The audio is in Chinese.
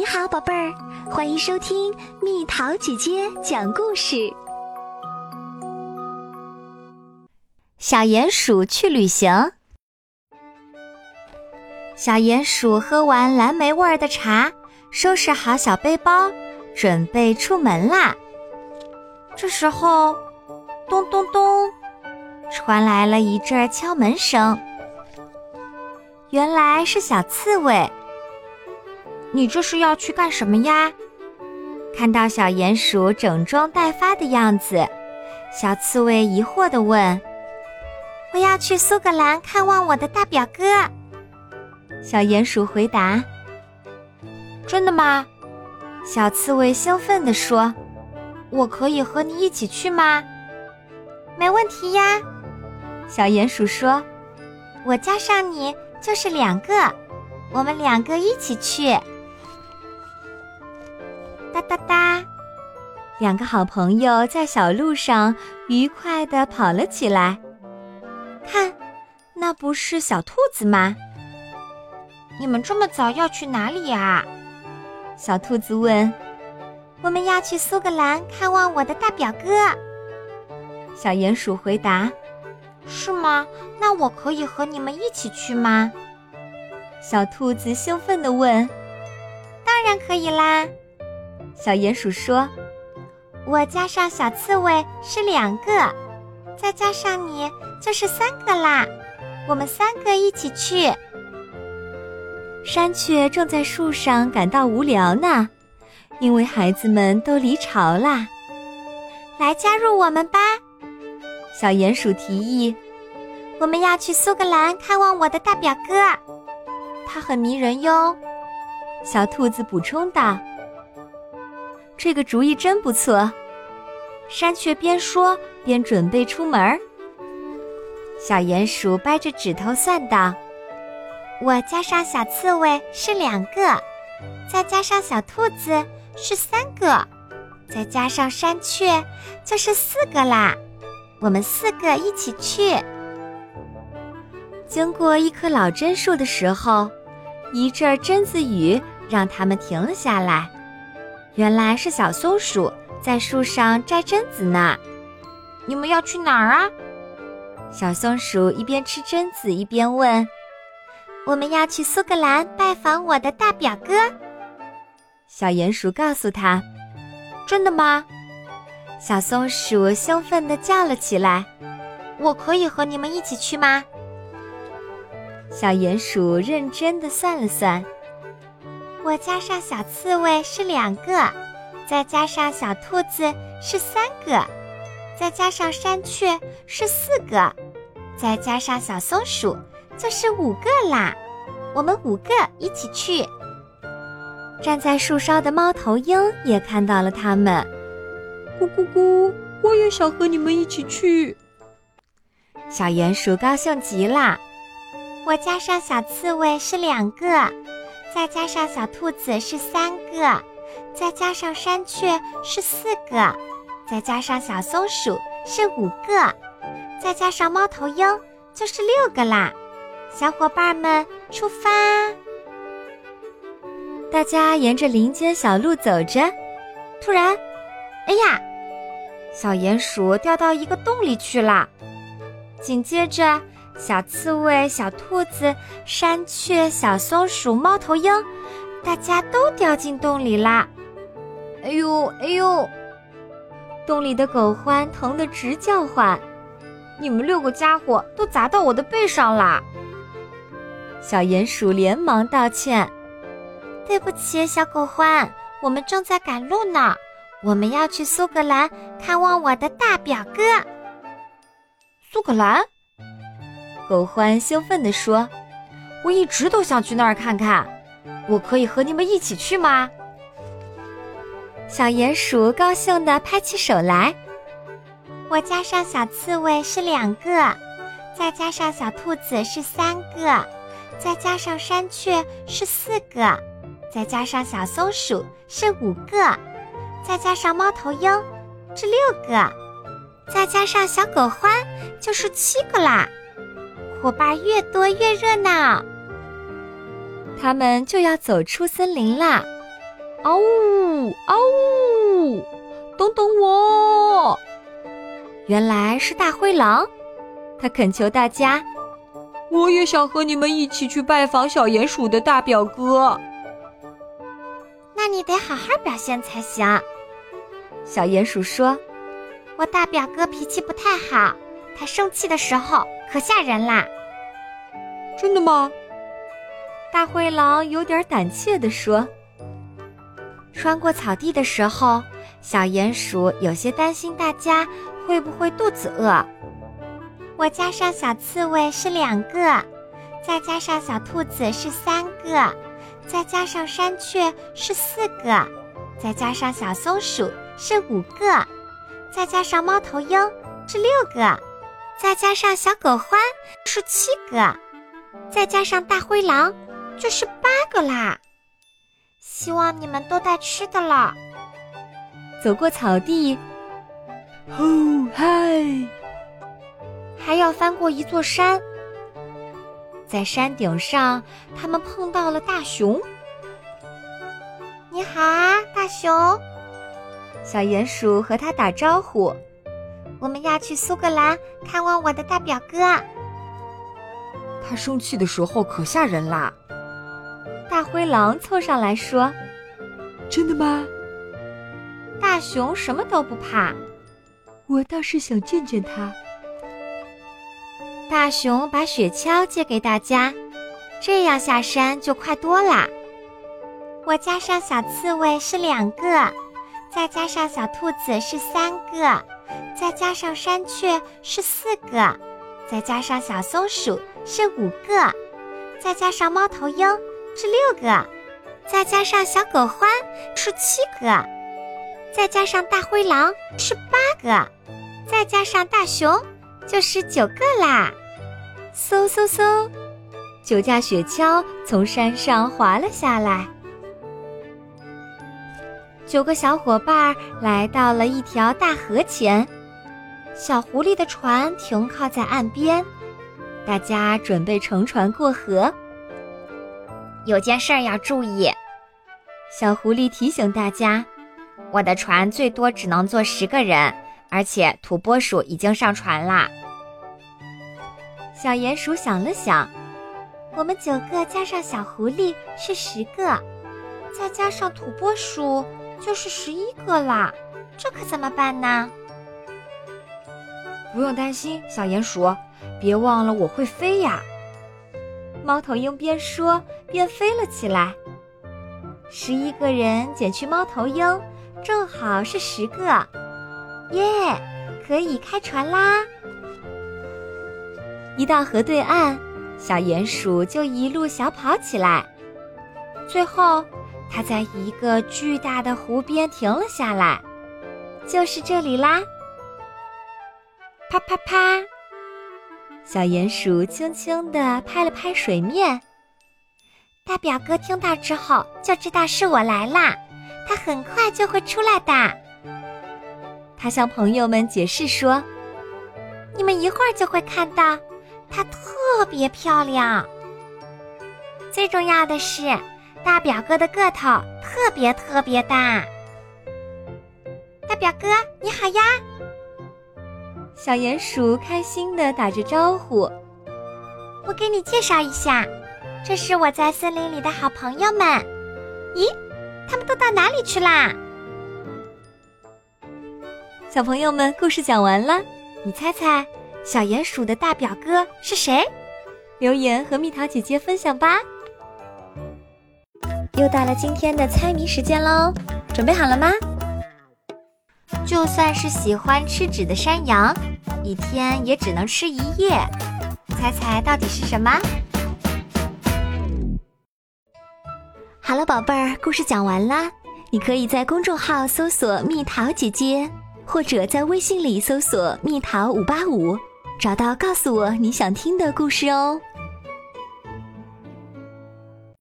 你好，宝贝儿，欢迎收听蜜桃姐姐讲故事。小鼹鼠去旅行。小鼹鼠喝完蓝莓味儿的茶，收拾好小背包，准备出门啦。这时候，咚咚咚，传来了一阵敲门声。原来是小刺猬。你这是要去干什么呀？看到小鼹鼠整装待发的样子，小刺猬疑惑地问：“我要去苏格兰看望我的大表哥。”小鼹鼠回答：“真的吗？”小刺猬兴奋地说：“我可以和你一起去吗？”“没问题呀。”小鼹鼠说：“我加上你就是两个，我们两个一起去。”哒哒哒，两个好朋友在小路上愉快地跑了起来。看，那不是小兔子吗？你们这么早要去哪里呀？小兔子问。我们要去苏格兰看望我的大表哥。小鼹鼠回答。是吗？那我可以和你们一起去吗？小兔子兴奋地问。当然可以啦。小鼹鼠说：“我加上小刺猬是两个，再加上你就是三个啦。我们三个一起去。”山雀正在树上感到无聊呢，因为孩子们都离巢啦。来加入我们吧！小鼹鼠提议：“我们要去苏格兰看望我的大表哥，他很迷人哟。”小兔子补充道。这个主意真不错，山雀边说边准备出门。小鼹鼠掰着指头算道：“我加上小刺猬是两个，再加上小兔子是三个，再加上山雀就是四个啦。我们四个一起去。”经过一棵老榛树的时候，一阵榛子雨让他们停了下来。原来是小松鼠在树上摘榛子呢。你们要去哪儿啊？小松鼠一边吃榛子一边问：“我们要去苏格兰拜访我的大表哥。”小鼹鼠告诉他：“真的吗？”小松鼠兴奋地叫了起来：“我可以和你们一起去吗？”小鼹鼠认真地算了算。我加上小刺猬是两个，再加上小兔子是三个，再加上山雀是四个，再加上小松鼠就是五个啦。我们五个一起去。站在树梢的猫头鹰也看到了他们，咕咕咕！我也想和你们一起去。小鼹鼠高兴极了。我加上小刺猬是两个。再加上小兔子是三个，再加上山雀是四个，再加上小松鼠是五个，再加上猫头鹰就是六个啦！小伙伴们出发！大家沿着林间小路走着，突然，哎呀，小鼹鼠掉到一个洞里去了。紧接着。小刺猬、小兔子、山雀、小松鼠、猫头鹰，大家都掉进洞里啦！哎呦，哎呦！洞里的狗獾疼得直叫唤：“你们六个家伙都砸到我的背上啦！”小鼹鼠连忙道歉：“对不起，小狗獾，我们正在赶路呢，我们要去苏格兰看望我的大表哥。”苏格兰。狗獾兴奋地说：“我一直都想去那儿看看，我可以和你们一起去吗？”小鼹鼠高兴地拍起手来：“我加上小刺猬是两个，再加上小兔子是三个，再加上山雀是四个，再加上小松鼠是五个，再加上猫头鹰是六个，再加上小狗獾就是七个啦。”伙伴越多越热闹，他们就要走出森林啦。嗷呜嗷呜！等等我！原来是大灰狼，他恳求大家：“我也想和你们一起去拜访小鼹鼠的大表哥。”那你得好好表现才行。小鼹鼠说：“我大表哥脾气不太好，他生气的时候可吓人啦。”真的吗？大灰狼有点胆怯地说。穿过草地的时候，小鼹鼠有些担心大家会不会肚子饿。我加上小刺猬是两个，再加上小兔子是三个。再加上山雀是四个，再加上小松鼠是五个，再加上猫头鹰是六个，再加上小狗獾是七个，再加上大灰狼就是八个啦。希望你们都带吃的了。走过草地，吼嗨！还要翻过一座山。在山顶上，他们碰到了大熊。你好啊，大熊！小鼹鼠和他打招呼。我们要去苏格兰看望我的大表哥。他生气的时候可吓人啦！大灰狼凑上来说：“真的吗？”大熊什么都不怕。我倒是想见见他。大熊把雪橇借给大家，这样下山就快多啦。我加上小刺猬是两个，再加上小兔子是三个，再加上山雀是四个，再加上小松鼠是五个，再加上猫头鹰是六个，再加上小狗獾是七个，再加上大灰狼是八个，再加上大熊就是九个啦。嗖嗖嗖，九架雪橇从山上滑了下来。九个小伙伴来到了一条大河前，小狐狸的船停靠在岸边，大家准备乘船过河。有件事要注意，小狐狸提醒大家：“我的船最多只能坐十个人，而且土拨鼠已经上船啦。”小鼹鼠想了想，我们九个加上小狐狸是十个，再加上土拨鼠就是十一个啦，这可怎么办呢？不用担心，小鼹鼠，别忘了我会飞呀！猫头鹰边说边飞了起来。十一个人减去猫头鹰，正好是十个，耶，可以开船啦！一到河对岸，小鼹鼠就一路小跑起来。最后，它在一个巨大的湖边停了下来，就是这里啦！啪啪啪，小鼹鼠轻轻地拍了拍水面。大表哥听到之后就知道是我来啦，他很快就会出来的。他向朋友们解释说：“你们一会儿就会看到。”它特别漂亮，最重要的是，大表哥的个头特别特别大。大表哥，你好呀！小鼹鼠开心的打着招呼。我给你介绍一下，这是我在森林里的好朋友们。咦，他们都到哪里去啦？小朋友们，故事讲完了，你猜猜？小鼹鼠的大表哥是谁？留言和蜜桃姐姐分享吧。又到了今天的猜谜时间喽，准备好了吗？就算是喜欢吃纸的山羊，一天也只能吃一页。猜猜到底是什么？好了，宝贝儿，故事讲完啦。你可以在公众号搜索“蜜桃姐姐”，或者在微信里搜索“蜜桃五八五”。找到，告诉我你想听的故事哦。